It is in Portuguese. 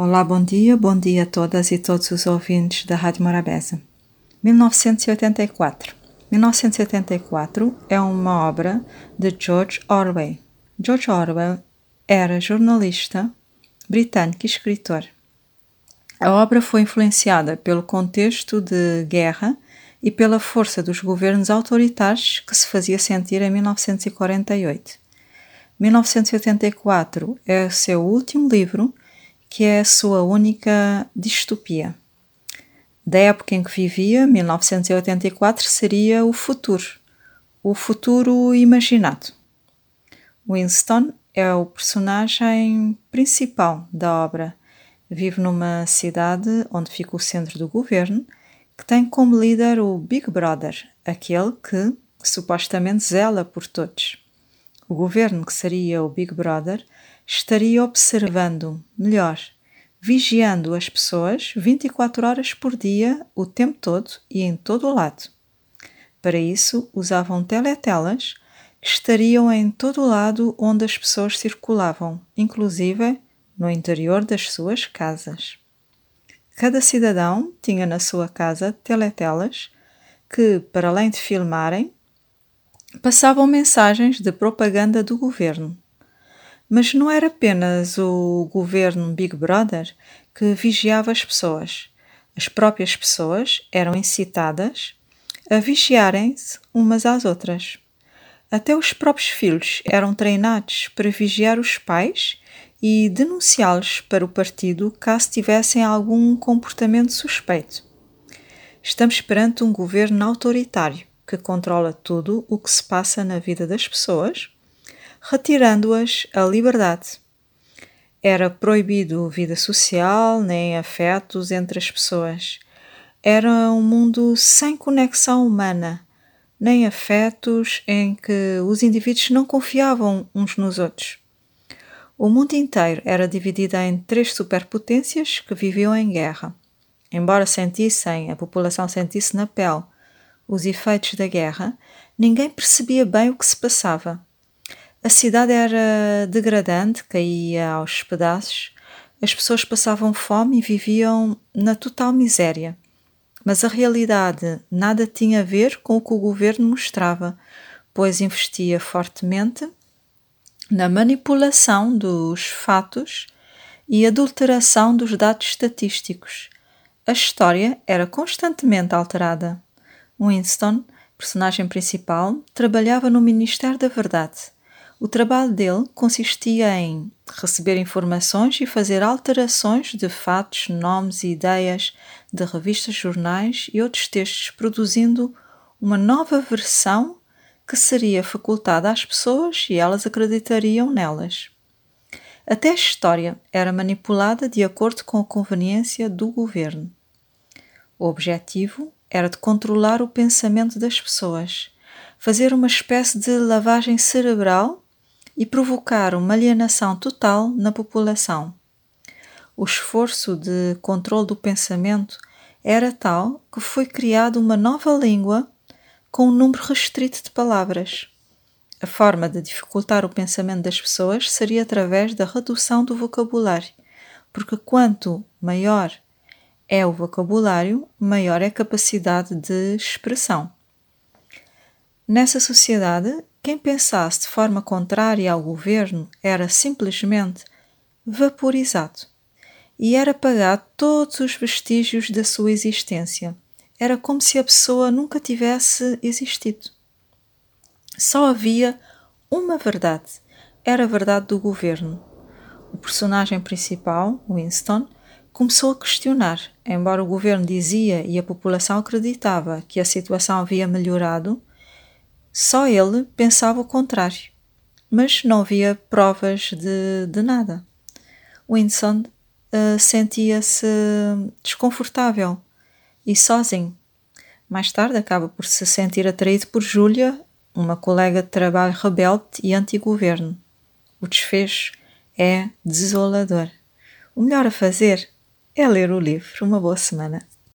Olá, bom dia, bom dia a todas e todos os ouvintes da Rádio Morabeza. 1984. 1984 é uma obra de George Orwell. George Orwell era jornalista britânico e escritor. A obra foi influenciada pelo contexto de guerra e pela força dos governos autoritários que se fazia sentir em 1948. 1984 é o seu último livro que é sua única distopia. Da época em que vivia, 1984, seria o futuro, o futuro imaginado. Winston é o personagem principal da obra. Vive numa cidade onde fica o centro do governo, que tem como líder o Big Brother, aquele que supostamente zela por todos. O governo, que seria o Big Brother, estaria observando, melhor, vigiando as pessoas 24 horas por dia, o tempo todo e em todo o lado. Para isso, usavam teletelas que estariam em todo o lado onde as pessoas circulavam, inclusive no interior das suas casas. Cada cidadão tinha na sua casa teletelas que, para além de filmarem, passavam mensagens de propaganda do governo mas não era apenas o governo Big Brother que vigiava as pessoas. As próprias pessoas eram incitadas a vigiarem-se umas às outras. Até os próprios filhos eram treinados para vigiar os pais e denunciá-los para o partido caso tivessem algum comportamento suspeito. Estamos perante um governo autoritário que controla tudo o que se passa na vida das pessoas retirando-as a liberdade. Era proibido vida social nem afetos entre as pessoas. Era um mundo sem conexão humana, nem afetos em que os indivíduos não confiavam uns nos outros. O mundo inteiro era dividido em três superpotências que viviam em guerra. Embora sentissem, a população sentisse na pele os efeitos da guerra, ninguém percebia bem o que se passava. A cidade era degradante, caía aos pedaços, as pessoas passavam fome e viviam na total miséria. Mas a realidade nada tinha a ver com o que o governo mostrava, pois investia fortemente na manipulação dos fatos e adulteração dos dados estatísticos. A história era constantemente alterada. Winston, personagem principal, trabalhava no Ministério da Verdade o trabalho dele consistia em receber informações e fazer alterações de fatos, nomes e ideias de revistas, jornais e outros textos, produzindo uma nova versão que seria facultada às pessoas e elas acreditariam nelas. Até a história era manipulada de acordo com a conveniência do governo. O objetivo era de controlar o pensamento das pessoas, fazer uma espécie de lavagem cerebral e provocar uma alienação total na população. O esforço de controle do pensamento era tal que foi criada uma nova língua com um número restrito de palavras. A forma de dificultar o pensamento das pessoas seria através da redução do vocabulário, porque quanto maior é o vocabulário, maior é a capacidade de expressão. Nessa sociedade, quem pensasse de forma contrária ao governo era simplesmente vaporizado e era apagado todos os vestígios da sua existência. Era como se a pessoa nunca tivesse existido. Só havia uma verdade: era a verdade do governo. O personagem principal, Winston, começou a questionar. Embora o governo dizia e a população acreditava que a situação havia melhorado, só ele pensava o contrário, mas não havia provas de, de nada. Winston uh, sentia-se desconfortável e sozinho. Mais tarde acaba por se sentir atraído por Júlia, uma colega de trabalho rebelde e anti-governo. O desfecho é desolador. O melhor a fazer é ler o livro. Uma boa semana.